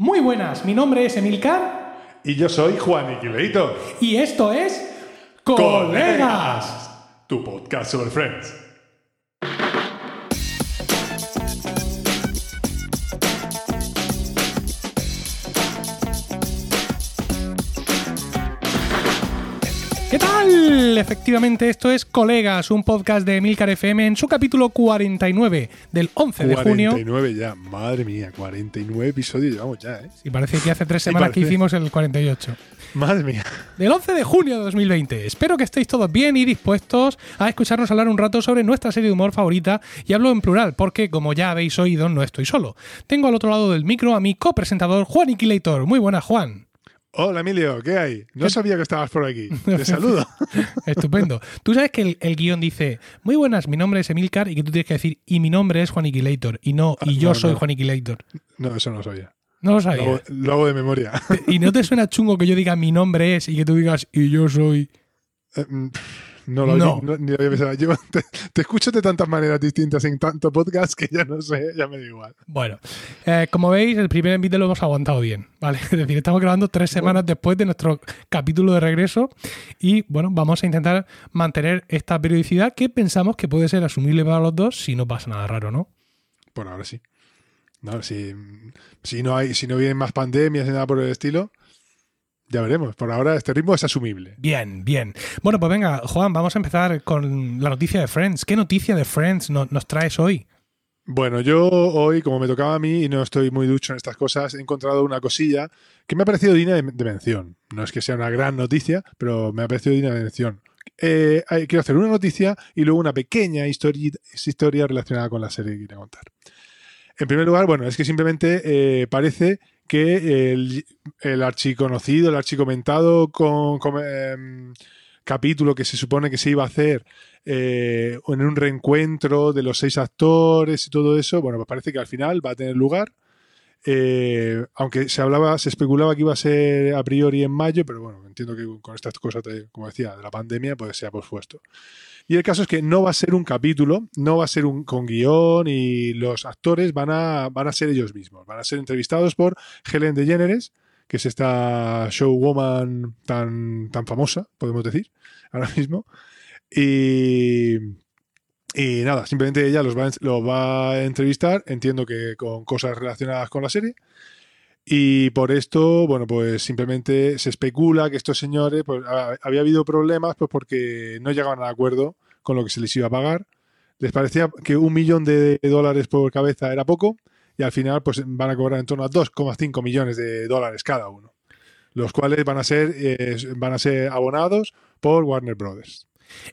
Muy buenas, mi nombre es Emilcar Y yo soy Juan Iquileito. y esto es Colegas. Tu podcast sobre Friends. Efectivamente, esto es Colegas, un podcast de Emilcar FM en su capítulo 49 del 11 de junio. 49 ya, madre mía, 49 episodios llevamos ya, ¿eh? Y parece que hace tres Sí, semanas que hicimos el 48. Madre mía. Del 11 de junio de 2020. Espero que estéis todos bien y dispuestos a escucharnos hablar un rato sobre nuestra serie de humor favorita. Y hablo en plural, porque como ya habéis oído, no estoy solo. Tengo al otro lado del micro a mi copresentador, Juan Iquilator. Muy buena, Juan. Hola Emilio, ¿qué hay? No sabía que estabas por aquí. Te saludo. Estupendo. Tú sabes que el, el guion dice, muy buenas, mi nombre es Emilcar, y que tú tienes que decir, y mi nombre es Juan Iquilator, y no, y Ah, yo no, soy no. Juan Iquilator. No, eso no lo sabía. No lo Lo sabía. hago, lo hago de memoria. ¿Y no te suena chungo que yo diga mi nombre es y que tú digas, y yo soy... Eh, mm, No lo No. Ni, no- ni lo había pensado. Yo te, te escucho de tantas maneras distintas en tanto podcast que ya no sé, ya me da igual. Bueno, eh, como veis, el primer envío lo hemos aguantado bien, ¿vale? Es decir, estamos grabando tres semanas después de nuestro capítulo de regreso y, bueno, vamos a intentar mantener esta periodicidad que pensamos que puede ser asumible para los dos si no pasa nada raro, ¿no? Por ahora sí. No, si, si no hay, si no vienen más pandemias ni nada por el estilo, ya veremos. Por ahora este ritmo es asumible. Bien, bien. Bueno, pues venga, Juan, vamos a empezar con la noticia de Friends. ¿Qué noticia de Friends no- nos traes hoy? Bueno, yo hoy, como me tocaba a mí y no estoy muy ducho en estas cosas, he encontrado una cosilla que me ha parecido digna de, de mención. No es que sea una gran noticia, pero me ha parecido digna de mención. Eh, quiero hacer una noticia y luego una pequeña historia, historia relacionada con la serie que quiero contar. En primer lugar, bueno, es que simplemente eh, parece que el, el archiconocido, el archicomentado con, con, em, capítulo que se supone que se iba a hacer eh, en un reencuentro de los seis actores y todo eso, bueno, pues parece que al final va a tener lugar. Eh, aunque se hablaba, se especulaba que iba a ser a priori en mayo, pero bueno, entiendo que con estas cosas, como decía, de la pandemia, pues se ha pospuesto. Y el caso es que no va a ser un capítulo, no va a ser un con guion y los actores van a, van a ser ellos mismos. Van a ser entrevistados por Helen DeGeneres, que es esta showwoman tan, tan famosa, podemos decir, ahora mismo. Y, y nada, simplemente ella los va, los va a entrevistar, entiendo que con cosas relacionadas con la serie. Y por esto, bueno, pues simplemente se especula que estos señores, pues ha- había habido problemas pues porque no llegaban a acuerdo con lo que se les iba a pagar. Les parecía que un millón de dólares por cabeza era poco y al final pues van a cobrar en torno a 2,5 millones de dólares cada uno, los cuales van a ser, eh, van a ser abonados por Warner Brothers.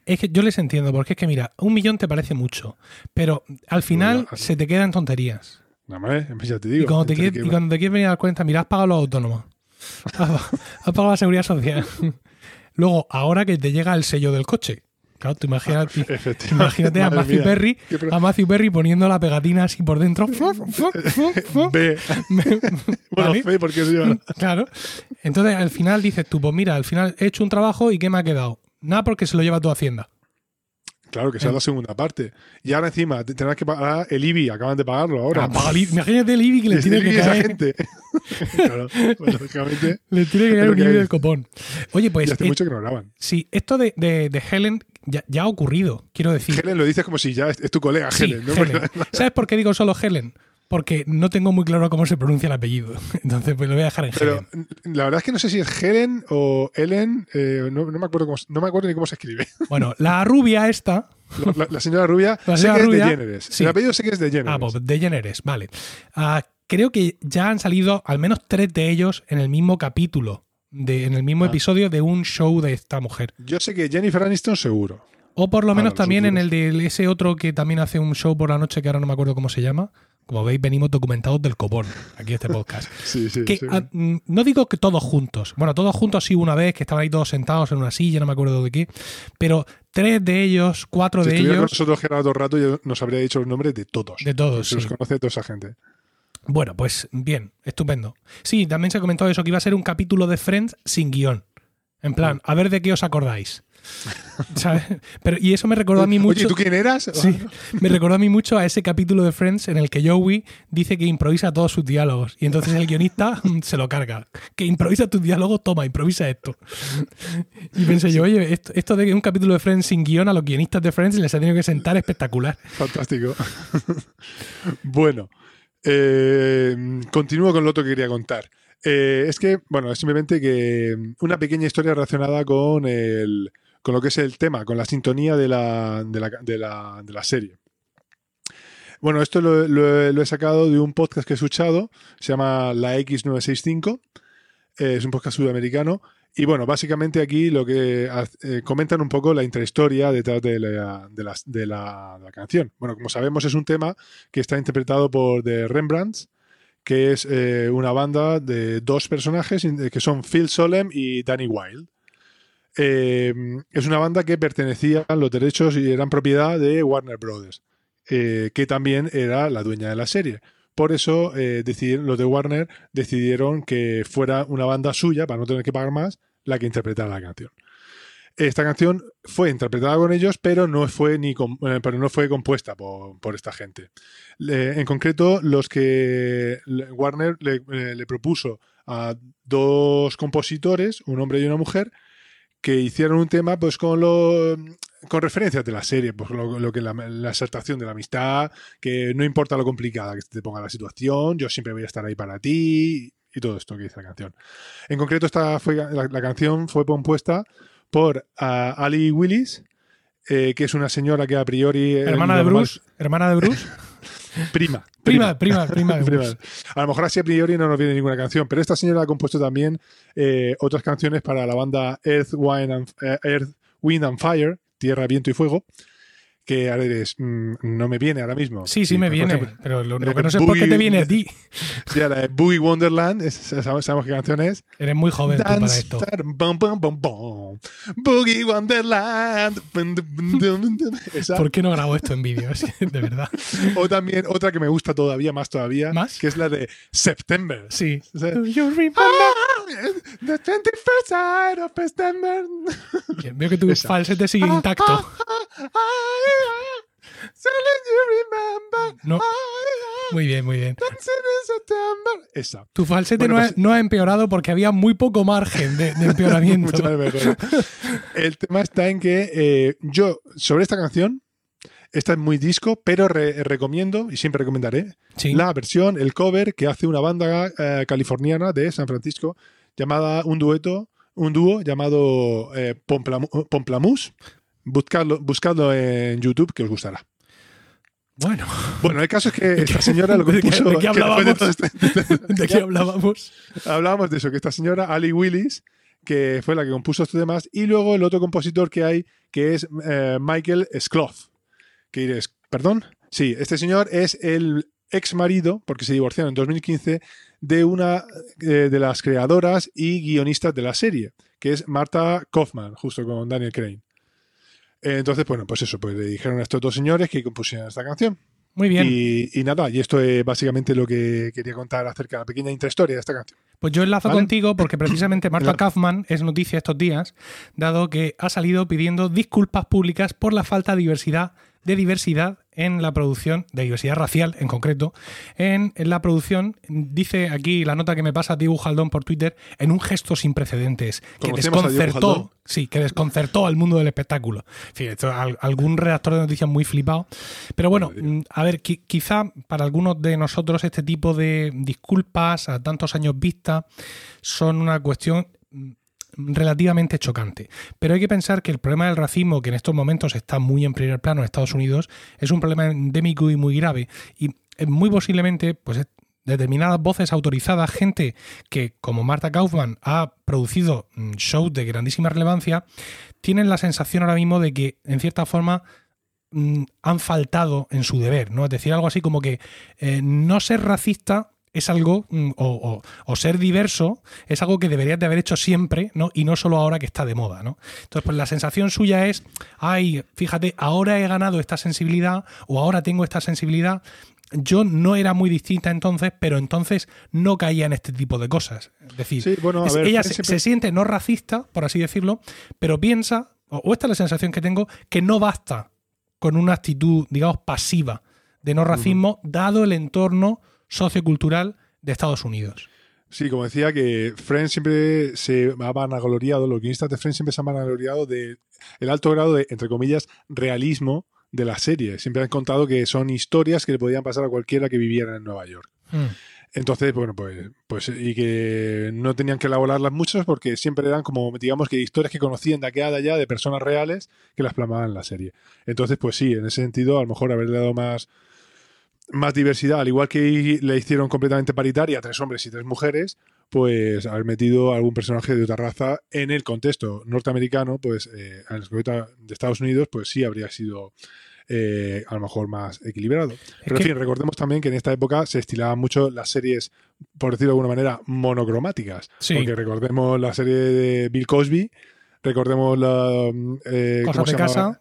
Es que yo les entiendo, porque es que mira, un millón te parece mucho, pero al final se te quedan tonterías. Nada más, ya te digo. Y cuando, te quieres, que- y cuando te quieres venir a dar cuenta, mira, has pagado los autónomos. Has, pagado la seguridad social. Luego, ahora que te llega el sello del coche. Claro, tú imagínate, Efectivamente. imagínate a Matthew mía. Perry, pro- a Matthew Perry poniendo la pegatina así por dentro. Ve. Bueno, fe, porque eso lleva- Claro. Entonces, al final dices tú, pues mira, al final he hecho un trabajo y ¿qué me ha quedado? Nada porque se lo lleva tu hacienda. Claro, que sea la segunda parte. Y ahora encima te- tendrás que pagar el IBI, acaban de pagarlo ahora. Ah, paga el IBI. Imagínate el IBI que le Y tiene que a esa caer. gente. claro, pues, lógicamente. Le tiene que caer un IBI del copón. Oye, pues y hace eh, mucho que no graban. sí, esto de, de- de Helen ya, ya ha ocurrido, quiero decir. Helen lo dices como si ya es, es tu colega, Sí, Helen. ¿no? Helen. ¿Sabes por qué digo solo Helen? Porque no tengo muy claro cómo se pronuncia el apellido. Entonces, pues lo voy a dejar en Pero Helen. la verdad es que no sé si es Helen o Ellen, eh, no, no me acuerdo cómo, no me acuerdo ni cómo se escribe. Bueno, la rubia esta. La, la- la señora rubia, La sé señora que rubia, es de Jenneres. sí. El apellido sé que es de Jenneres. Ah, pues de Jenneres, vale. Ah, creo que ya han salido al menos tres de ellos en el mismo capítulo, de, en el mismo Ah. episodio de un show de esta mujer. Yo sé que Jennifer Aniston seguro. O por lo menos también en el de ese otro que también hace un show por la noche que ahora no me acuerdo cómo se llama. Como veis, venimos documentados del copón aquí en este podcast. Sí, sí. que, sí. mm, no digo que todos juntos. Bueno, todos juntos sí una vez, que estaban ahí todos sentados en una silla, no me acuerdo de qué. Pero tres de ellos, cuatro si de estuviera con ellos, nosotros Gerardo Rato, yo nos habría dicho los nombres de todos. de todos. Se los conoce toda esa gente. Bueno, pues bien, estupendo. Sí, también se comentó eso, que iba a ser un capítulo de Friends sin guion. En plan, a ver de qué os acordáis. ¿Sabes? Pero, y eso me recordó a mí mucho. Oye, ¿tú quién eras? Sí, me recordó a mí mucho a ese capítulo de Friends en el que Joey dice que improvisa todos sus diálogos. Y entonces el guionista se lo carga. Que improvisa tus diálogos, toma, improvisa esto. Y pensé yo, oye, esto, esto de que un capítulo de Friends sin guion a los guionistas de Friends les ha tenido que sentar espectacular. Fantástico. bueno, eh, continúo con lo otro que quería contar. Eh, es que, bueno, es simplemente que una pequeña historia relacionada con, el, con lo que es el tema, con la sintonía de la, de la, de la, serie. Bueno, esto lo, he sacado de un podcast que he escuchado, se llama La X965, eh, es un podcast sudamericano, y bueno, básicamente aquí lo que eh, comentan un poco la intrahistoria detrás de la, de, la- de la canción. Bueno, como sabemos es un tema que está interpretado por The Rembrandts, que es eh, una banda de dos personajes que son Phil Solem y Danny Wilde. Eh, es una banda que pertenecía a los derechos y eran propiedad de Warner Brothers, eh, que también era la dueña de la serie. Por eso eh, los de Warner decidieron que fuera una banda suya, para no tener que pagar más, la que interpretara la canción. Esta canción fue interpretada con ellos, pero no fue, ni eh, pero no fue compuesta por, por esta gente. En concreto, los que Warner le propuso a dos compositores, un hombre y una mujer, que hicieron un tema pues con lo con referencias de la serie, pues lo, lo que la, la exaltación de la amistad, que no importa lo complicada que te ponga la situación, yo siempre voy a estar ahí para ti y todo esto que dice la canción. En concreto, esta fue la, la canción fue compuesta por ah, Ali Willis, eh, que es una señora que a priori eh, Hermana de normal- Bruce. Hermana de Bruce. prima, Prima, prima, prima Prima. A lo mejor así a priori no nos viene ninguna canción, pero esta señora ha compuesto también eh, otras canciones para la banda Earth, Wind and, eh, Earth, Wind and Fire, Tierra, Viento y Fuego, que ahora diréis, mm, no me viene ahora mismo. Sí, sí, me viene. ejemplo, Pero lo, lo que no sé es por qué te viene a ti. ya la de Boogie Wonderland, sabemos, sabemos qué canción es. Eres muy joven tú para Dance, esto. Boogie Wonderland. ¿Por qué no grabo esto en vídeo? De verdad. O también otra que me gusta todavía, más todavía, ¿Más? que es la de September. Sí. Do you remember? Ah, The 21st side of September. Bien, veo que tu Esa. falsete sigue intacto. Let you remember. No. Muy bien, muy bien. Esa. Tu falsete Bueno, no, pues- ha, no ha empeorado porque había muy poco margen de, de empeoramiento. El tema está en que eh, yo, sobre esta canción, esta es muy disco, pero re- recomiendo, y siempre recomendaré, Sí. la versión, el cover que hace una banda eh, californiana de San Francisco llamada un dueto, un dúo llamado eh, Pomplamu- Pomplamoose. Buscadlo, buscadlo en YouTube que os gustará. Bueno, Bueno, el caso es que esta señora lo ¿De qué- compuso. de qué que hablábamos? todo este- ¿de qué hablábamos? Hablábamos de eso, que esta señora, Ali Willis, que fue la que compuso estos temas, y luego el otro compositor que hay, que es eh, Michael Skloff. Que diréis, ¿perdón? Sí, este señor es el ex marido, porque se divorciaron en 2015, de una eh, de las creadoras y guionistas de la serie, que es Marta Kaufman, justo con Daniel Crane. Eh, Entonces, bueno, pues eso, pues le dijeron a estos dos señores que compusieran esta canción. Muy bien. Y, y nada, y esto es básicamente lo que quería contar acerca de la pequeña intrahistoria de esta canción. Pues yo enlazo Vale. contigo porque precisamente Marta Claro. Kaufman es noticia estos días, dado que ha salido pidiendo disculpas públicas por la falta de diversidad, de diversidad en la producción, de diversidad racial en concreto, en, en la producción, dice aquí la nota que me pasa Diego Jaldón por Twitter, en un gesto sin precedentes, que ¿Conocemos a Diego desconcertó, sí, que desconcertó al mundo del espectáculo. Esto, al- algún redactor de noticias muy flipado. Pero bueno, mm, a ver, qui- quizá para algunos de nosotros este tipo de disculpas a tantos años vista son una cuestión mm, relativamente chocante. Pero hay que pensar que el problema del racismo, que en estos momentos está muy en primer plano en Estados Unidos, es un problema endémico y muy grave. Y eh, muy posiblemente, pues es- determinadas voces autorizadas, gente que, como Marta Kaufman, ha producido mm, shows de grandísima relevancia, tienen la sensación ahora mismo de que, en cierta forma, mm, han faltado en su deber, ¿no? Es decir, algo así como que eh, no ser racista es algo, mm, o, o- o ser diverso, es algo que deberías de haber hecho siempre, ¿no? Y no solo ahora que está de moda, ¿no? Entonces, pues la sensación suya es, ay, fíjate, ahora he ganado esta sensibilidad, o ahora tengo esta sensibilidad. Yo no era muy distinta entonces, pero entonces no caía en este tipo de cosas. Es decir, Sí, bueno, a es- ver, ella se, siempre- se siente no racista, por así decirlo, pero piensa o, o esta es la sensación que tengo, que no basta con una actitud, digamos, pasiva de no racismo, dado el entorno sociocultural de Estados Unidos. Sí, como decía, que Friends siempre se ha vanagloriado, los guionistas de Friends siempre se han vanagloriado del alto grado de, entre comillas, realismo de la serie. Siempre han contado que son historias que le podían pasar a cualquiera que viviera en Nueva York. Mm. Entonces, bueno, pues, pues, y que no tenían que elaborarlas muchas porque siempre eran como, digamos, que historias que conocían de aquí a allá de personas reales que las plasmaban en la serie. Entonces, pues sí, en ese sentido, a lo mejor haberle dado más, más diversidad, al igual que le hicieron completamente paritaria, tres hombres y tres mujeres, pues haber metido algún personaje de otra raza en el contexto norteamericano, pues eh, en el contexto de Estados Unidos, pues sí habría sido eh, a lo mejor más equilibrado. Pero en fin, recordemos también que en esta época se estilaban mucho las series, por decirlo de alguna manera, monocromáticas. Sí. Porque recordemos la serie de Bill Cosby, recordemos la... eh, Cosas ¿cómo se de casa.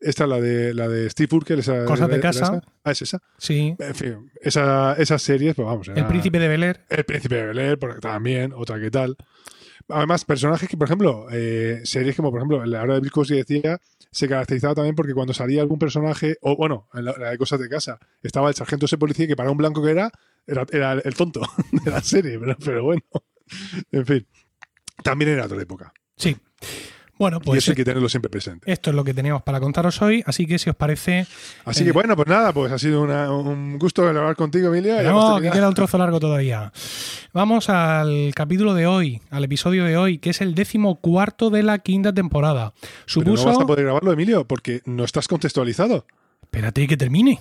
Esta, la de, la de Steve Urkel. Esa, Cosas de ¿era casa. esa? Ah, es esa. Sí. En fin, esa- esas series, pues vamos. El príncipe de Bel Air. el príncipe de Bel Air, porque también, otra que tal. Además, personajes que, por ejemplo, eh, series como, por ejemplo, la hora de Bill Cosby decía, se caracterizaba también porque cuando salía algún personaje, o bueno, en la, la de Cosas de Casa, estaba el sargento ese policía que para un blanco que era, era, era el tonto de la serie, pero, pero bueno. En fin, también era otra época. Sí. Bueno, y pues eso hay que tenerlo siempre presente. esto es lo que teníamos para contaros hoy, así que si os parece, Así eh, que bueno, pues nada, pues ha sido una- un gusto hablar contigo, Emilia. y no, que queda un trozo largo todavía. Vamos al capítulo de hoy, al episodio de hoy, que es el décimo cuarto de la quinta temporada. Pero Supuso. no vas a poder grabarlo, Emilio, porque no estás contextualizado. Espérate que termine.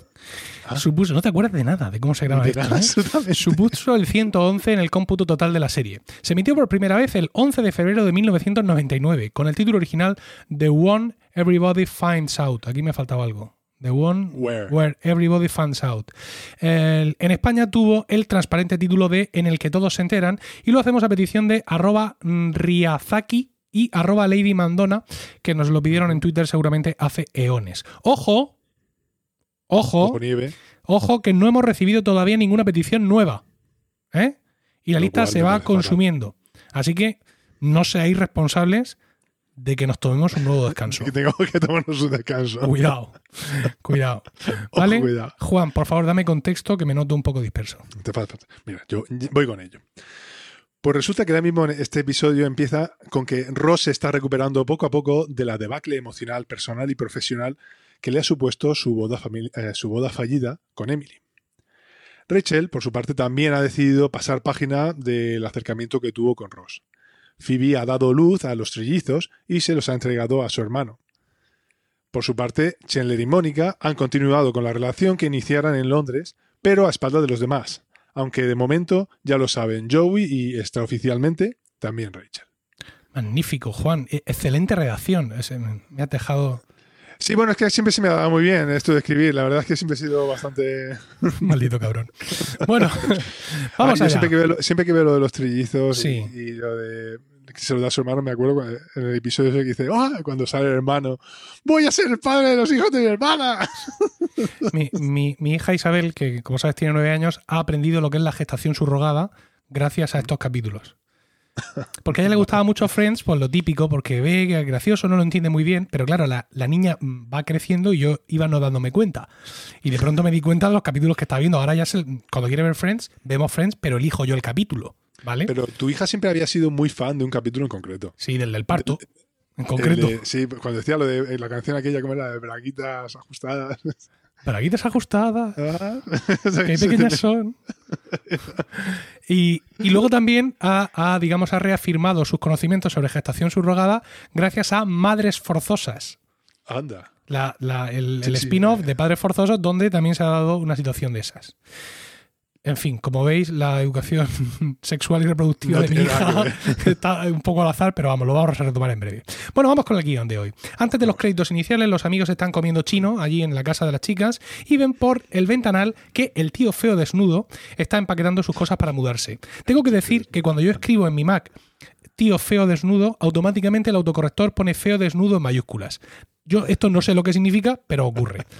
Ah. Supuso, no te acuerdas de nada de cómo se graba esto. nada, ¿eh? Supuso el 111 en el cómputo total de la serie. Se emitió por primera vez el 11 de febrero de 1999, con el título original The One Everybody Finds Out. Aquí me faltaba algo. The One Where. Everybody Finds Out. El- en España tuvo el transparente título de En el que todos se enteran y lo hacemos a petición de arroba Riazaki y arroba Lady Mandona, que nos lo pidieron en Twitter seguramente hace eones. Ojo, ojo, Ojo nieve. Ojo que no hemos recibido todavía ninguna petición nueva. ¿eh? Y la Lo lista se va consumiendo. Así que no seáis responsables de que nos tomemos un nuevo descanso. Que tengamos que tomarnos un descanso. Cuidado, cuidado. Ojo, ¿Vale? cuidado. Juan, por favor, dame contexto que me noto un poco disperso. Te falta- Mira, yo voy con ello. Pues resulta que ahora mismo este episodio empieza con que Ross se está recuperando poco a poco de la debacle emocional, personal y profesional que le ha supuesto su boda, eh, su boda fallida con Emily. Rachel, por su parte, también ha decidido pasar página del acercamiento que tuvo con Ross. Phoebe ha dado luz a los trillizos y se los ha entregado a su hermano. Por su parte, Chandler y Mónica han continuado con la relación que iniciaran en Londres, pero a espaldas de los demás, aunque de momento ya lo saben Joey y extraoficialmente también Rachel. Magnífico, Juan. E- Excelente redacción. Me me ha dejado Sí, bueno, es que siempre se me ha dado muy bien esto de escribir. La verdad es que siempre he sido bastante. maldito cabrón. Bueno, vamos Ah, yo allá. siempre que, veo, lo- siempre que veo lo de los trillizos Sí. y, y lo de que se lo da a su hermano, me acuerdo cuando- en el episodio ese que dice, ¡ah! cuando sale el hermano, ¡voy a ser el padre de los hijos de mi hermana! Mi, mi- mi hija Isabel, que como sabes tiene nueve años, ha aprendido lo que es la gestación subrogada gracias a estos capítulos. Porque a ella le gustaba mucho Friends, pues lo típico, porque ve que es gracioso, no lo entiende muy bien, pero claro, la, la niña mm, va creciendo y yo iba no dándome cuenta. Y de pronto me di cuenta de los capítulos que está viendo. Ahora ya se- cuando quiere ver Friends, vemos Friends, pero elijo yo el capítulo, ¿vale? Pero tu hija siempre había sido muy fan de un capítulo en concreto. sí, del del parto, en concreto. de- sí, cuando decía lo de eh, la canción aquella, como era de braguitas ajustadas. Pero aquí ajustadas. Ah, Qué pequeñas son. Y, y luego también ha, ha, digamos, ha reafirmado sus conocimientos sobre gestación subrogada gracias a Madres Forzosas. Anda. La- la- el Sí, el sí. spin-off de Padres Forzosos, donde también se ha dado una situación de esas. En fin, como veis, la educación sexual y reproductiva No de mi hija está un poco al azar, pero vamos, lo vamos a retomar en breve. Bueno, vamos con el guion de hoy. Antes de los créditos iniciales, los amigos están comiendo chino allí en la casa de las chicas y ven por el ventanal que el tío feo desnudo está empaquetando sus cosas para mudarse. Tengo que decir que cuando yo escribo en mi Mac tío feo desnudo, automáticamente el autocorrector pone feo desnudo en mayúsculas. Yo esto no sé lo que significa, pero ocurre.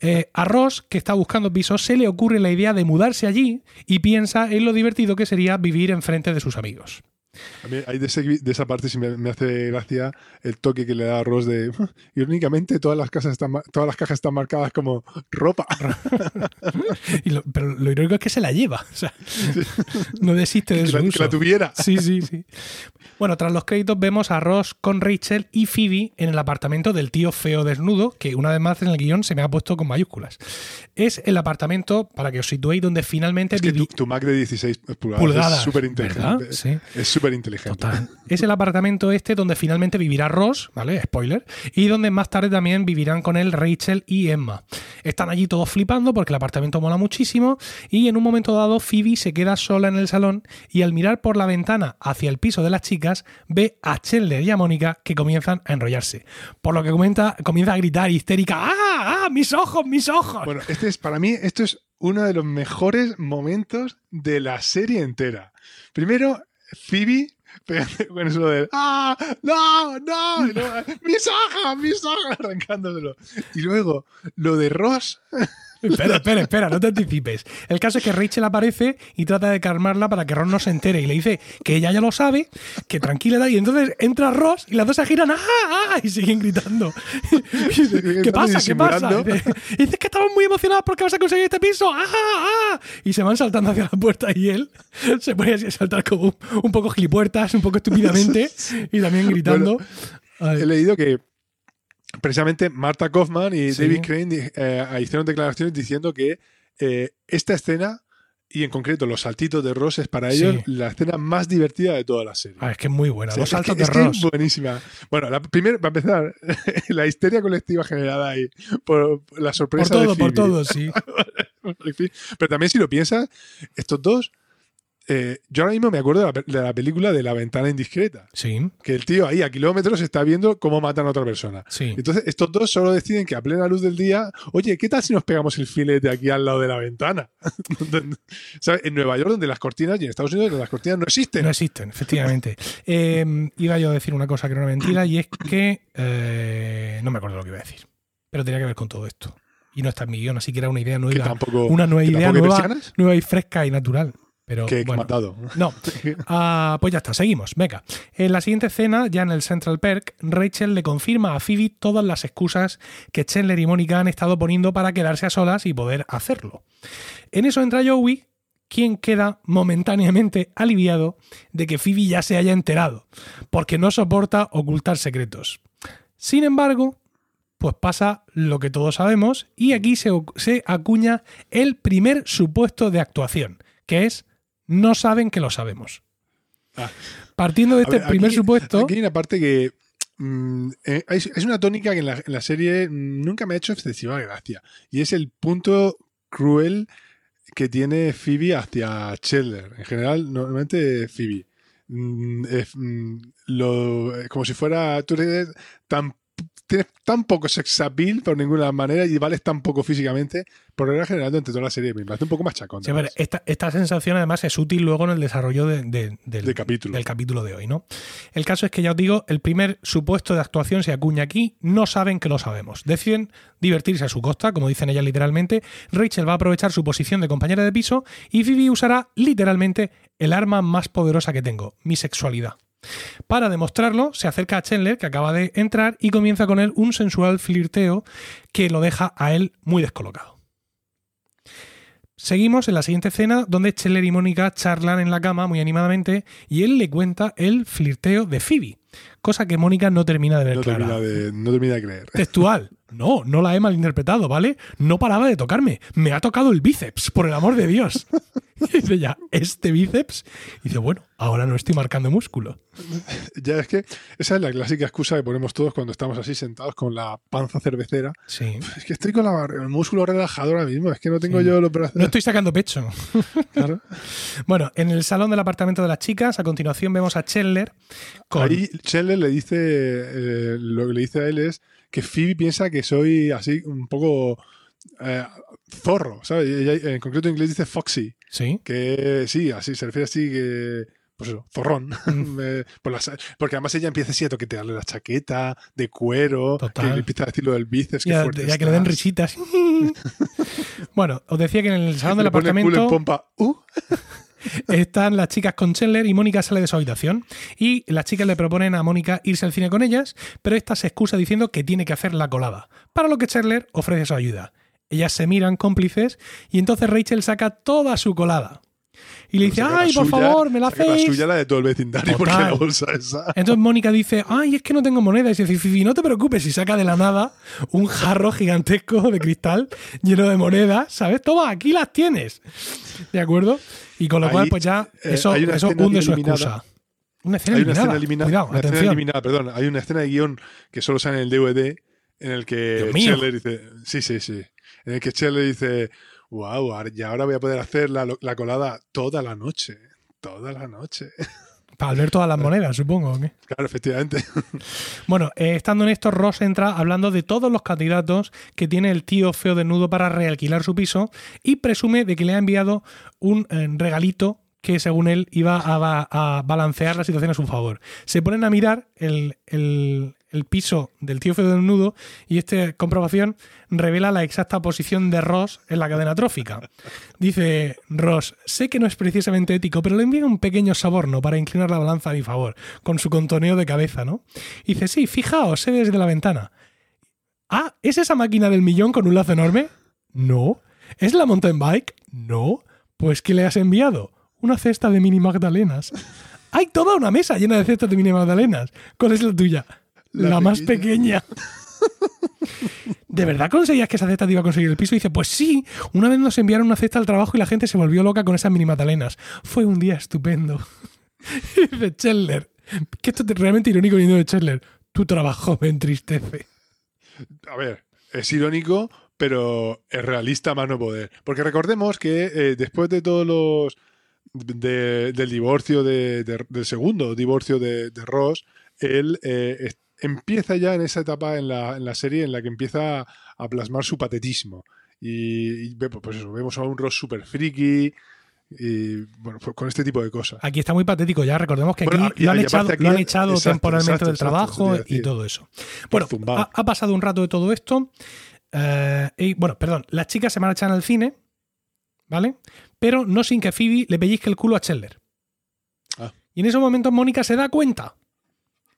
Eh, a Ross, que está buscando pisos, se le ocurre la idea de mudarse allí y piensa en lo divertido que sería vivir enfrente de sus amigos. A mí hay de, ese- de esa parte sí me, me hace gracia el toque que le da a Ross de irónicamente todas las casas están todas las cajas están marcadas como ropa. Y lo- pero lo irónico es que se la lleva. O sea, no desiste de que, su la, que uso. la tuviera. Sí, sí, sí. Bueno, tras los créditos vemos a Ross con Rachel y Phoebe en el apartamento del tío feo desnudo, que una vez más en el guion se me ha puesto con mayúsculas. Es el apartamento, para que os situéis, donde finalmente Es que tu, Mac de 16 pulgadas, Pulgadas, es súper inteligente. Sí. Es súper inteligente. Total. Es el apartamento este donde finalmente vivirá Ross, ¿vale? Spoiler. Y donde más tarde también vivirán con él Rachel y Emma. Están allí todos flipando porque el apartamento mola muchísimo y en un momento dado Phoebe se queda sola en el salón y al mirar por la ventana hacia el piso de las chicas ve a Chandler y a Mónica que comienzan a enrollarse. Por lo que comenta, comienza a gritar histérica, ¡ah, ah, mis ojos, mis ojos! Bueno, este es para mí esto es uno de los mejores momentos de la serie entera. Primero, Phoebe con eso de ¡Ah! ¡No! ¡No! Luego, ¡Mis ojos! ¡Mis ojos! arrancándoselo. Y luego, lo de Ross. Espera, espera, espera, no te anticipes. El caso es que Rachel aparece y trata de calmarla para que Ross no se entere y le dice que ella ya lo sabe, que tranquila, y entonces entra Ross y las dos se giran ¡ah! ah", y siguen gritando. ¿Qué pasa? ¿Qué pasa? Y dice, dices que estamos muy emocionados porque vas a conseguir este piso. ¡Ah! ah", Y se van saltando hacia la puerta y él se pone así a saltar como un, un poco gilipuertas, un poco estúpidamente y también gritando. He leído que precisamente Marta Kaufman y Sí. David Crane eh, hicieron declaraciones diciendo que eh, esta escena, y en concreto los saltitos de Ross, es para Sí. ellos la escena más divertida de toda la serie. ah, es que es muy buena. Los es saltos que- de es que es Ross. buenísima. Bueno, la, primero, para empezar, la histeria colectiva generada ahí por la Por sorpresa todo, de por todo, sí. Pero también si lo piensas, estos dos, eh, yo ahora mismo me acuerdo de la, pe- de la película de La ventana indiscreta, Sí, que el tío ahí a kilómetros está viendo cómo matan a otra persona. sí. Entonces, estos dos solo deciden que a plena luz del día, oye, ¿qué tal si nos pegamos el filete aquí al lado de la ventana? ¿Sabes? En Nueva York, donde las cortinas, y en Estados Unidos, donde las cortinas no existen. No existen, efectivamente. Eh, iba yo a decir una cosa que era una mentira y es que eh, no me acuerdo lo que iba a decir. Pero tenía que ver con todo esto. Y no está en mi guion, así que era una idea que nueva. tampoco, Una nueva que idea nueva, nueva y fresca y natural. Pero que, bueno, matado. no. Ah, pues ya está, seguimos. Venga. En la siguiente escena, ya en el Central Perk, Rachel le confirma a Phoebe todas las excusas que Chandler y Mónica han estado poniendo para quedarse a solas y poder hacerlo. En eso entra Joey, quien queda momentáneamente aliviado de que Phoebe ya se haya enterado, porque no soporta ocultar secretos. Sin embargo, pues pasa lo que todos sabemos y aquí se, se acuña el primer supuesto de actuación, que es no saben que lo sabemos. Ah. Partiendo de A este ver, primer aquí- supuesto, Aquí hay una parte que. mm, eh, es, es una tónica que en la, en la serie nunca me ha hecho excesiva gracia. Y es el punto cruel que tiene Phoebe hacia Chandler. En general, normalmente Phoebe. Mm, es, mm, lo, como si fuera. Tú eres tan. Tienes tan poco sex appeal por ninguna manera y vales tan poco físicamente, por regla general, entre toda la serie. Me parece un poco. Sí, a ver, esta, esta sensación además es útil luego en el desarrollo de- de- del, De capítulo. del capítulo de hoy, ¿no? El caso es que ya os digo, el primer supuesto de actuación se acuña aquí, no saben que lo sabemos. Deciden divertirse a su costa, como dicen ellas literalmente. Rachel va a aprovechar su posición de compañera de piso y Phoebe usará literalmente el arma más poderosa que tengo, mi sexualidad. Para demostrarlo, se acerca a Chandler, que acaba de entrar, y comienza con él un sensual flirteo que lo deja a él muy descolocado. Seguimos en la siguiente escena donde Chandler y Mónica charlan en la cama muy animadamente y él le cuenta el flirteo de Phoebe, cosa que Mónica no termina de ver No clara. termina, de, no termina de creer. Textual. No, no la he malinterpretado, ¿vale? No paraba de tocarme. Me ha tocado el bíceps, por el amor de Dios. Y dice ya, ¿este bíceps? Y dice, bueno, ahora no estoy marcando músculo. Ya es que esa es la clásica excusa que ponemos todos cuando estamos así sentados con la panza cervecera. Sí. Es que estoy con la el músculo relajado ahora mismo, es que no tengo Sí. yo los brazos. No estoy sacando pecho. Claro. Bueno, en el salón del apartamento de las chicas, a continuación vemos a Chandler con... Ahí Chandler le dice, eh, lo que le dice a él es que Phoebe piensa que soy así un poco eh, zorro, ¿sabes? Ella, en concreto en inglés dice foxy, Sí. que sí, así se refiere así que pues eso, zorrón. Mm. Por las- porque además ella empieza así a toquetearle la chaqueta de cuero, Total. que empieza a decir lo del bíceps, que Ya, fuerte ya que le den risitas. bueno, os decía que en el salón del el apartamento... pompa. Uh, están las chicas con Chandler y Mónica sale de su habitación. Y las chicas le proponen a Mónica irse al cine con ellas, pero esta se excusa diciendo que tiene que hacer la colada, para lo que Chandler ofrece su ayuda. Ellas se miran cómplices y entonces Rachel saca toda su colada. Y le dice, ay, por suya, favor, me la saca La hacéis. suya, la de todo el vecindario, porque la bolsa esa. Entonces Mónica dice, ay, es que no tengo moneda. Y dice, Fifi, no te preocupes. Y saca de la nada un jarro gigantesco de cristal lleno de monedas, ¿sabes? Toma, aquí las tienes. ¿De acuerdo? Y con lo Ahí, cual, pues ya eh, eso, una eso hunde su excusa. Una escena Hay una eliminada. escena eliminada, Cuidado, una escena eliminada, perdón, hay una escena de guion que solo sale en el DVD en el que. Chandler dice, sí, sí, sí, en el que Chandler dice, wow, y ahora voy a poder hacer la, la colada toda la noche, toda la noche. Para ver todas las monedas, supongo. ¿o qué? Claro, efectivamente. Bueno, eh, estando en esto, Ross entra hablando de todos los candidatos que tiene el tío feo desnudo para realquilar su piso y presume de que le ha enviado un eh, regalito que según él iba a, a balancear la situación a su favor. Se ponen a mirar el, el- el piso del tío feo desnudo y esta comprobación revela la exacta posición de Ross en la cadena trófica. Dice Ross, sé que no es precisamente ético, pero le envío un pequeño soborno para inclinar la balanza a mi favor, con su contoneo de cabeza, ¿no? Dice, sí, fijaos, sé desde la ventana. Ah, ¿es esa máquina del millón con un lazo enorme? No. ¿Es la mountain bike? No. Pues ¿qué le has enviado? Una cesta de mini magdalenas. Hay toda una mesa llena de cestas de mini magdalenas. ¿Cuál es la tuya? La, La más pequeña. ¿De verdad conseguías que esa cesta te iba a conseguir el piso? Y dice, pues sí, una vez nos enviaron una cesta al trabajo y la gente se volvió loca con esas mini magdalenas. Fue un día estupendo. Y dice Chandler, que esto es realmente irónico viniendo de Chandler. Tu trabajo me entristece. A ver, es irónico, pero es realista más no poder. Porque recordemos que eh, después de todos los. de- del divorcio, de- de- del segundo divorcio de, de Ross, él eh, empieza ya en esa etapa en la, en la serie en la que empieza a plasmar su patetismo. Y, pues eso, vemos a un Ross super friki. Y bueno, pues con este tipo de cosas. Aquí está muy patético ya, recordemos que aquí lo han echado, aparte aquí- lo han echado exacto, temporalmente exacto, del exacto, trabajo y todo eso. Bueno, ha pasado un rato de todo esto. eh, y bueno, perdón, las chicas se marchan al cine, ¿vale? Pero no sin que Phoebe le pellizque el culo a Chandler. Ah. Y en esos momentos Mónica se da cuenta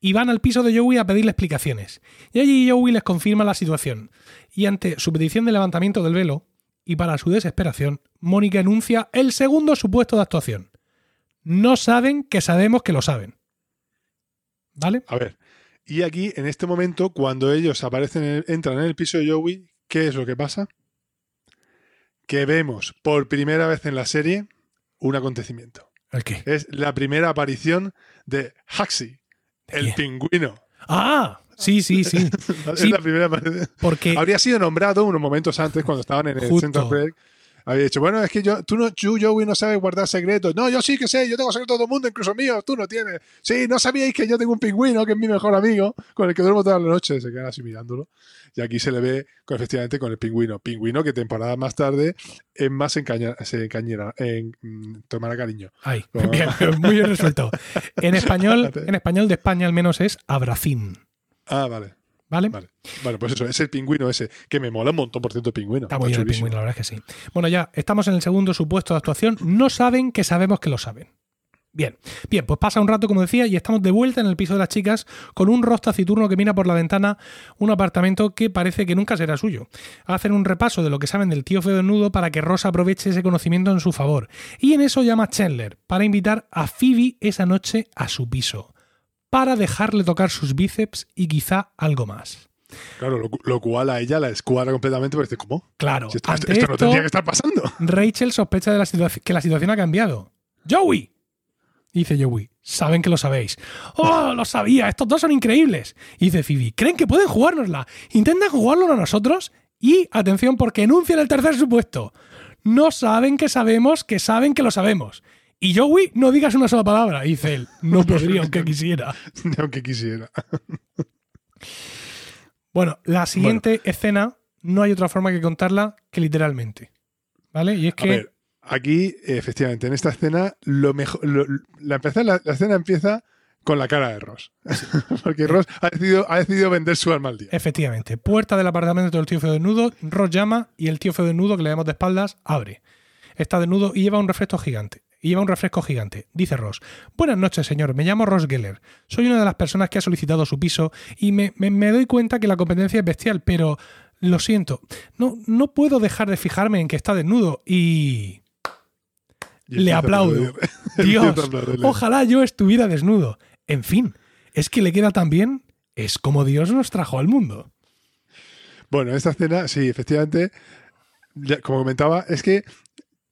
y van al piso de Joey a pedirle explicaciones. Y allí Joey les confirma la situación. Y ante su petición de levantamiento del velo, y para su desesperación, Mónica enuncia el segundo supuesto de actuación. No saben que sabemos que lo saben. ¿Vale? A ver, y aquí, en este momento, cuando ellos aparecen, en el- entran en el piso de Joey, ¿qué es lo que pasa? Que vemos por primera vez en la serie un acontecimiento. ¿El qué? Es la primera aparición de Haxi, el pingüino. Ah, sí, sí, sí. Es Sí. la primera. Porque Habría sido nombrado unos momentos antes cuando estaban en el Justo. Central. Había dicho, bueno, es que yo, tú, no, tú, Joey, no sabes guardar secretos. No, yo sí que sé, yo tengo secretos de todo el mundo, incluso míos, tú no tienes. Sí, no sabíais que yo tengo un pingüino, que es mi mejor amigo, con el que duermo todas las noches. Se quedan así mirándolo. Y aquí se le ve con- efectivamente con el pingüino. Pingüino que temporada más tarde es más encaña, se encañera, en, mm, tomará cariño. Ay, bien, muy bien resuelto. En español, en español de España al menos es abracín. Ah, vale. ¿Vale? Vale. Vale, pues eso, es el pingüino ese, que me mola un montón, por cierto, el pingüino. Está muy bien el pingüino, la verdad es que sí. Bueno, ya estamos en el segundo supuesto de actuación. No saben que sabemos que lo saben. Bien, bien, pues pasa un rato, como decía, y estamos de vuelta en el piso de las chicas con un rostro taciturno que mira por la ventana un apartamento que parece que nunca será suyo. Hacen un repaso de lo que saben del tío feo desnudo para que Rosa aproveche ese conocimiento en su favor. Y en eso llama a Chandler para invitar a Phoebe esa noche a su piso. Para dejarle tocar sus bíceps y quizá algo más. Claro, lo, lo cual a ella la escuadra completamente, porque dice, ¿cómo? Claro, Si esto, no tendría que estar pasando. Rachel sospecha de la que la situación ha cambiado. ¡Joey! Dice Joey. Saben que lo sabéis. ¡Oh, lo sabía! Estos dos son increíbles. Dice Phoebe. ¿Creen que pueden jugárnosla? Intentan jugárnosla a nosotros y, atención, porque enuncian el tercer supuesto. No saben que sabemos que saben que lo sabemos. Y Joey, no digas una sola palabra. Dice él. No podría, aunque quisiera. Aunque quisiera. Bueno, la siguiente escena no hay otra forma que contarla que literalmente. ¿Vale? Y es A que. ver, aquí, efectivamente, en esta escena, lo mejor, lo- la, empezar- la, la escena empieza con la cara de Ross. Porque Ross ha decidido, ha decidido vender su alma al día. Efectivamente, puerta del apartamento del tío feo desnudo, Ross llama y el tío feo desnudo, que le vemos de espaldas, abre. Está desnudo y lleva un reflector gigante. Y lleva un refresco gigante. Dice Ross, Buenas noches, señor, me llamo Ross Geller. Soy una de las personas que ha solicitado su piso y me, me- me doy cuenta que la competencia es bestial, pero lo siento, no, no puedo dejar de fijarme en que está desnudo y... Y Le aplaudo. Dios, ojalá yo estuviera desnudo. En fin, es que le queda tan bien, es como Dios nos trajo al mundo. Bueno, esta escena, sí, efectivamente, como comentaba, es que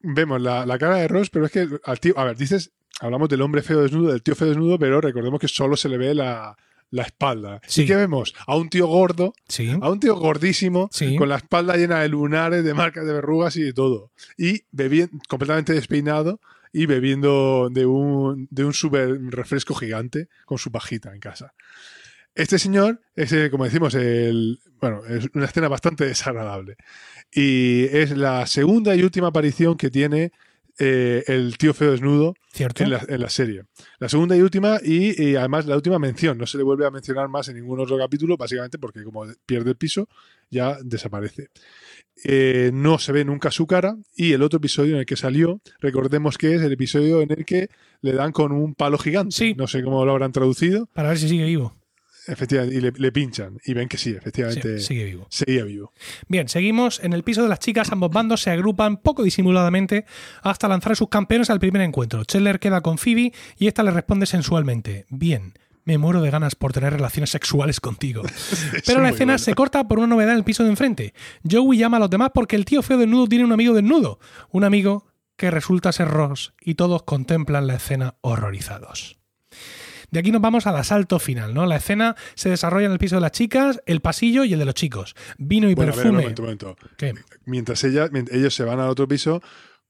vemos la, la cara de Ross, pero es que al tío, a ver, dices, hablamos del hombre feo desnudo, del tío feo desnudo, pero recordemos que solo se le ve la, la espalda. Sí. ¿Y qué vemos? A un tío gordo, Sí, a un tío gordísimo, Sí. con la espalda llena de lunares, de marcas de verrugas y de todo. Y bebiendo, completamente despeinado y bebiendo de un, de un super refresco gigante con su pajita en casa. Este señor es, eh, como decimos, el, bueno, es una escena bastante desagradable. Y es la segunda y última aparición que tiene eh, el tío feo desnudo ¿cierto? en la, en la serie. La segunda y última, y, y además la última mención. No se le vuelve a mencionar más en ningún otro capítulo, básicamente porque como pierde el piso, ya desaparece. Eh, no se ve nunca su cara. Y el otro episodio en el que salió, recordemos que es el episodio en el que le dan con un palo gigante. Sí. No sé cómo lo habrán traducido. Para ver si sigue vivo. Efectivamente, y le, le pinchan. Y ven que sí, Sí, efectivamente sigue vivo. seguía vivo. Bien, seguimos. En el piso de las chicas, ambos bandos se agrupan poco disimuladamente hasta lanzar a sus campeones al primer encuentro. Chandler queda con Phoebe y esta le responde sensualmente: Bien, me muero de ganas por tener relaciones sexuales contigo. Pero la escena bueno. se corta por una novedad en el piso de enfrente. Joey llama a los demás porque el tío feo desnudo tiene un amigo desnudo. Un amigo que resulta ser Ross y todos contemplan la escena horrorizados. De aquí nos vamos al asalto final, ¿no? La escena se desarrolla en el piso de las chicas, el pasillo y el de los chicos. Vino y Bueno, a ver, un perfume. momento, un momento. ¿Qué? Mientras ella, ellos se van al otro piso,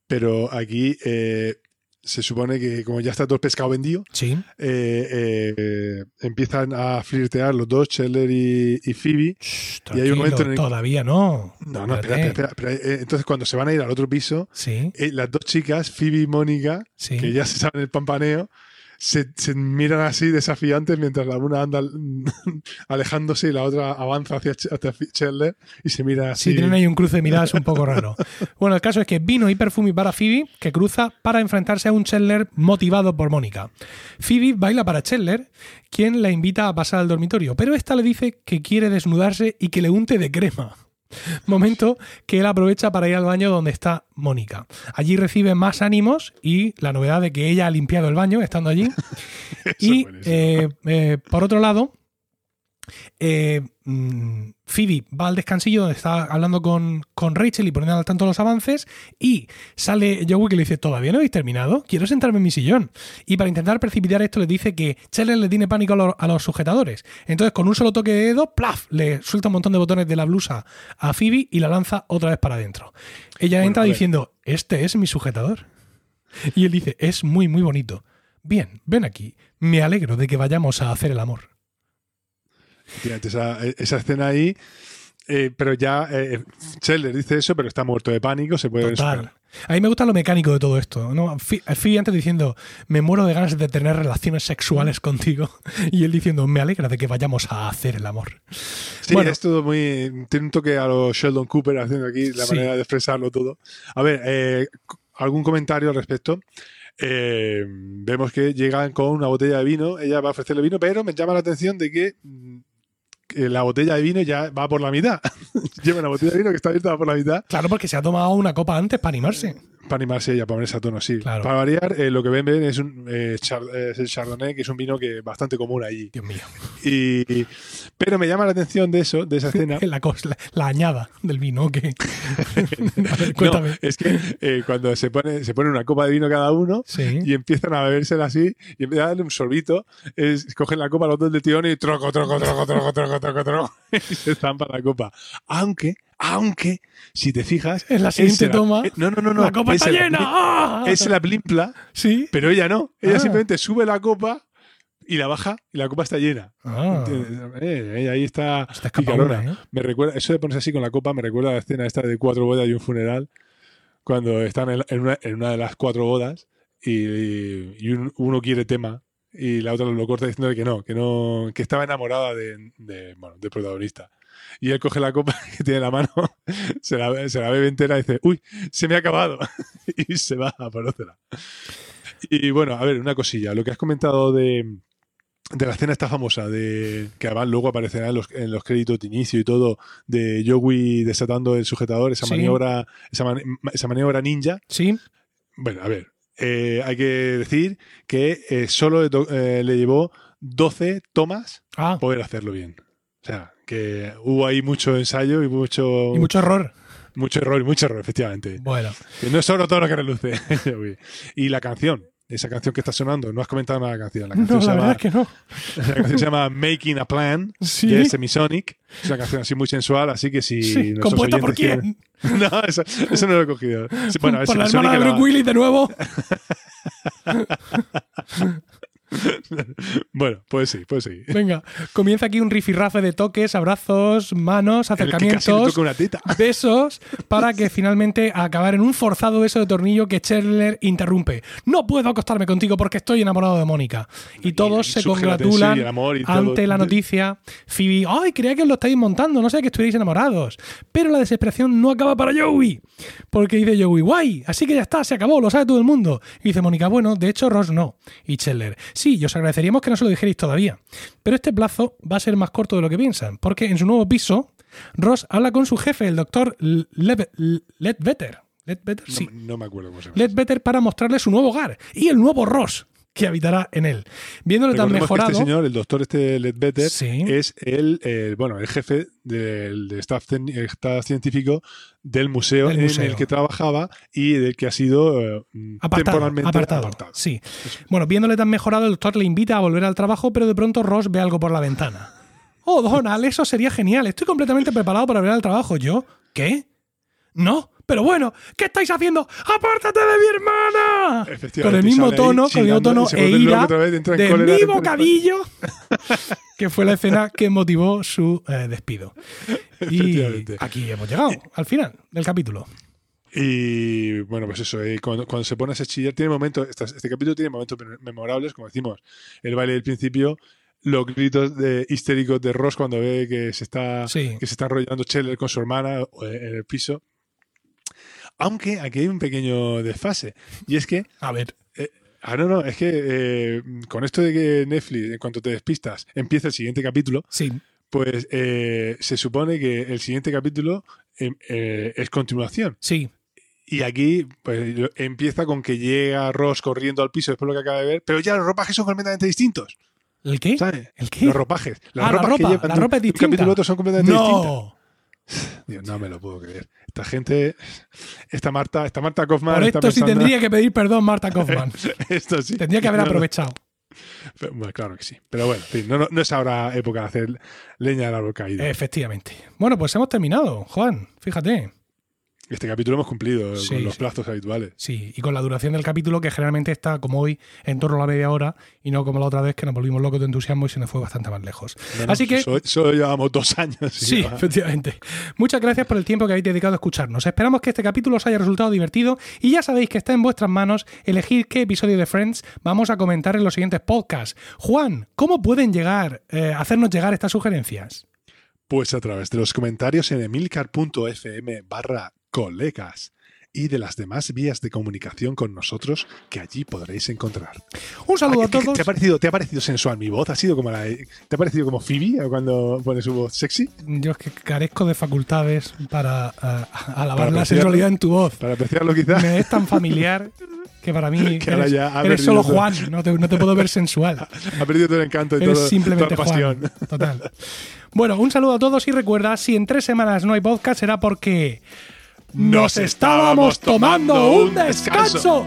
pero aquí eh, se supone que como ya está todo el pescado vendido, Sí. eh, eh, empiezan a flirtear los dos, Scheller y, y Phoebe. Shh, Y hay un momento en el- Todavía no. No, no, espera, espera, espera, Entonces, cuando se van a ir al otro piso, Sí, las dos chicas, Phoebe y Mónica, sí. que ya se saben el pampaneo, se, se miran así desafiantes mientras la una anda alejándose y la otra avanza hacia, hacia Chandler y se mira así. Sí, tienen ahí un cruce de miradas un poco raro. Bueno, el caso es que vino y perfume para Phoebe, que cruza para enfrentarse a un Chandler motivado por Mónica. Phoebe baila para Chandler, quien la invita a pasar al dormitorio, pero esta le dice que quiere desnudarse y que le unte de crema. Momento que él aprovecha para ir al baño donde está Mónica. Allí recibe más ánimos y la novedad de que ella ha limpiado el baño estando allí. Y eh, eh, por otro lado, eh, mm, Phoebe va al descansillo donde está hablando con, con Rachel y poniendo al tanto los avances. Y sale Joey que le dice: Todavía no habéis terminado, quiero sentarme en mi sillón. Y para intentar precipitar esto, le dice que Chandler le tiene pánico a los, a los sujetadores. Entonces, con un solo toque de dedo, ¡plaf! le suelta un montón de botones de la blusa a Phoebe y la lanza otra vez para adentro. Ella Bueno, entra diciendo: Este es mi sujetador. Y él dice: Es muy, muy bonito. Bien, ven aquí. Me alegro de que vayamos a hacer el amor. Esa, esa escena ahí. eh, pero ya eh, Scheller dice eso, pero está muerto de pánico, se puede Total. A mí me gusta lo mecánico de todo esto. ¿no? Phoebe antes diciendo, me muero de ganas de tener relaciones sexuales contigo. Y él diciendo, me alegra de que vayamos a hacer el amor. Sí, Bueno. es todo muy. Tiene un toque a los Sheldon Cooper haciendo aquí la Sí. manera de expresarlo todo. A ver, eh, algún comentario al respecto. Eh, vemos que llegan con una botella de vino, ella va a ofrecerle vino, pero me llama la atención de que, mm, que la botella de vino ya va por la mitad. Lleva una botella de vino que está abierta por la mitad Claro, porque se ha tomado una copa antes para animarse. Para animarse ella, para ponerse a tono, sí. Claro. Para variar, eh, lo que ven, es, un, eh, char- eh, es el Chardonnay, que es un vino que bastante común allí. Dios mío. Y, pero me llama la atención de eso, de esa escena. La, cosa- la, la añada del vino. que A ver, cuéntame. No, es que eh, cuando se pone, se pone una copa de vino cada uno Sí. y empiezan a bebérsela así y vez de darle un sorbito, es, cogen la copa los dos del tirón y troco, troco, troco, troco, troco, troco, troco, y se zampa la copa. Aunque, aunque, si te fijas... En la siguiente la- toma, eh, no, no, no, no. ¡La copa está la llena! ¡Ah! Él se la plimpla, Sí. pero ella no. Ella Ah. simplemente sube la copa y la baja y la copa está llena. Ah. Eh, ahí está, está picarona. ¿eh? Me recuerda, eso de ponerse así con la copa me recuerda a la escena esta de cuatro bodas y un funeral, cuando están en, en una, en una de las cuatro bodas y, y un- uno quiere tema y la otra lo corta diciendo que no, que no, que estaba enamorada de, de, bueno, del protagonista. Y él coge la copa que tiene en la mano, se la, se la bebe entera y dice, uy, se me ha acabado. y se va a por otra. Y bueno, a ver, una cosilla. Lo que has comentado de, de la escena esta famosa, de que además luego aparecerá en los, en los créditos de inicio y todo, de Yowie desatando el sujetador, esa Sí. maniobra, esa, mani- esa maniobra ninja. Sí, Bueno, a ver, eh, hay que decir que eh, solo le, eh, le llevó 12 tomas ah, poder hacerlo bien. O sea, que hubo ahí mucho ensayo y mucho, y mucho error. mucho error, mucho error, efectivamente. Bueno, Que no es solo todo lo que reluce. y la canción, esa canción que está sonando, no has comentado nada de la canción. La canción, se, verdad llama, es que no. la canción se llama Making a Plan Sí. de Semisonic. Es una canción así muy sensual, así que si. Sí, ¿compuesta por quién? No, eso, eso no lo he cogido. Bueno, a ver, por la hermana de Bruce Willis de nuevo. Bueno, pues sí, pues sí. Venga, comienza aquí un rifirrafe de toques, abrazos, manos, acercamientos, besos, para que finalmente acabar en un forzado beso de tornillo que Chandler interrumpe. No puedo acostarme contigo porque estoy enamorado de Mónica. Y todos se la congratulan y ante la noticia. Phoebe, ay, creía que os lo estáis montando, no sé que estuvierais enamorados. Pero la desesperación no acaba para Joey. Porque dice Joey, guay, así que ya está, se acabó, lo sabe todo el mundo. Y dice Mónica, bueno, de hecho Ross no. Y Chandler, sí, y os agradeceríamos que no se lo dijerais todavía. Pero este plazo va a ser más corto de lo que piensan, porque en su nuevo piso, Ross habla con su jefe, el doctor Ledbetter. Ledbetter, No, sí. no me acuerdo cómo se llama. Ledbetter para mostrarle su nuevo hogar y el nuevo Ross que habitará en él. Viéndole tan que mejorado. este señor, el doctor este Ledbetter, Sí. es el, eh, bueno, el jefe del staff, eh, staff científico del museo Del en el que trabajaba y del que ha sido eh, Apartado, temporalmente apartado. apartado. Sí. Bueno, viéndole tan mejorado, el doctor le invita a volver al trabajo, pero de pronto Ross ve algo por la ventana. Oh, Donald, eso sería genial. Estoy completamente preparado para volver al trabajo. ¿Yo? ¿Qué? No. Pero bueno, ¿qué estáis haciendo? ¡Apártate de mi hermana! Efectivamente, Con el mismo ahí tono, con el mismo tono e ira vez, de cólera, mi bocadillo, que fue la escena que motivó su eh, despido. Y aquí hemos llegado, al final del capítulo. Y bueno, pues eso, eh, cuando, cuando se pone a chillar, tiene momentos, este, este capítulo tiene momentos memorables, como decimos, el baile del principio, los gritos de, histéricos de Ross cuando ve que se está, Sí. que se está enrollando Scheller con su hermana eh, en el piso. Aunque aquí hay un pequeño desfase, y es que A ver, Ah, no, no, es que eh, con esto de que Netflix, en cuanto te despistas, empieza el siguiente capítulo, sí, pues eh, se supone que el siguiente capítulo em, eh, es continuación. sí. Y aquí pues, empieza con que llega Ross corriendo al piso después de lo que acaba de ver, pero ya los ropajes son completamente distintos. ¿El qué? ¿Sabes? ¿El qué? Los ropajes. Las Ah, la ropas que ropa, llevan la ropa es distinta. capítulo a otro son completamente distintas. No. Dios, no me lo puedo creer. Esta gente, esta Marta, esta Marta Kaufman Por esto sí tendría que pedir perdón Marta Kaufman. esto sí. Tendría que haber aprovechado. Pero, Bueno, claro que sí. Pero bueno, en fin, no, no- no es ahora época de hacer leña del árbol caído. Efectivamente. Bueno, pues hemos terminado, Juan. Fíjate. Este capítulo hemos cumplido Sí, con los sí. plazos habituales. Sí, y con la duración del capítulo que generalmente está como hoy en torno a la media hora y no como la otra vez que nos volvimos locos de entusiasmo y se nos fue bastante más lejos. Así que Solo, solo llevamos dos años. Sí, va. efectivamente. Muchas gracias por el tiempo que habéis dedicado a escucharnos. Esperamos que este capítulo os haya resultado divertido y ya sabéis que está en vuestras manos elegir qué episodio de Friends vamos a comentar en los siguientes podcasts. Juan, ¿cómo pueden llegar, eh, hacernos llegar estas sugerencias? Pues a través de los comentarios en emilcar.fm barra colegas y de las demás vías de comunicación con nosotros que allí podréis encontrar. Un saludo a ¿qué- qué- todos. ¿Te ha, parecido, ¿Te ha parecido sensual mi voz? ¿Ha sido como la, ¿Te ha parecido como Phoebe cuando pone su voz sexy? Yo es que carezco de facultades para eh, alabar Para la sensualidad en tu voz. Para apreciarlo quizás. Me es tan familiar que para mí Que eres, ya solo todo. Juan, no te, no te puedo ver sensual. Ha perdido todo el encanto y Eres todo, simplemente toda Juan. pasión. Total. Bueno, un saludo a todos y recuerda, si en tres semanas no hay podcast será porque nos estábamos tomando un descanso.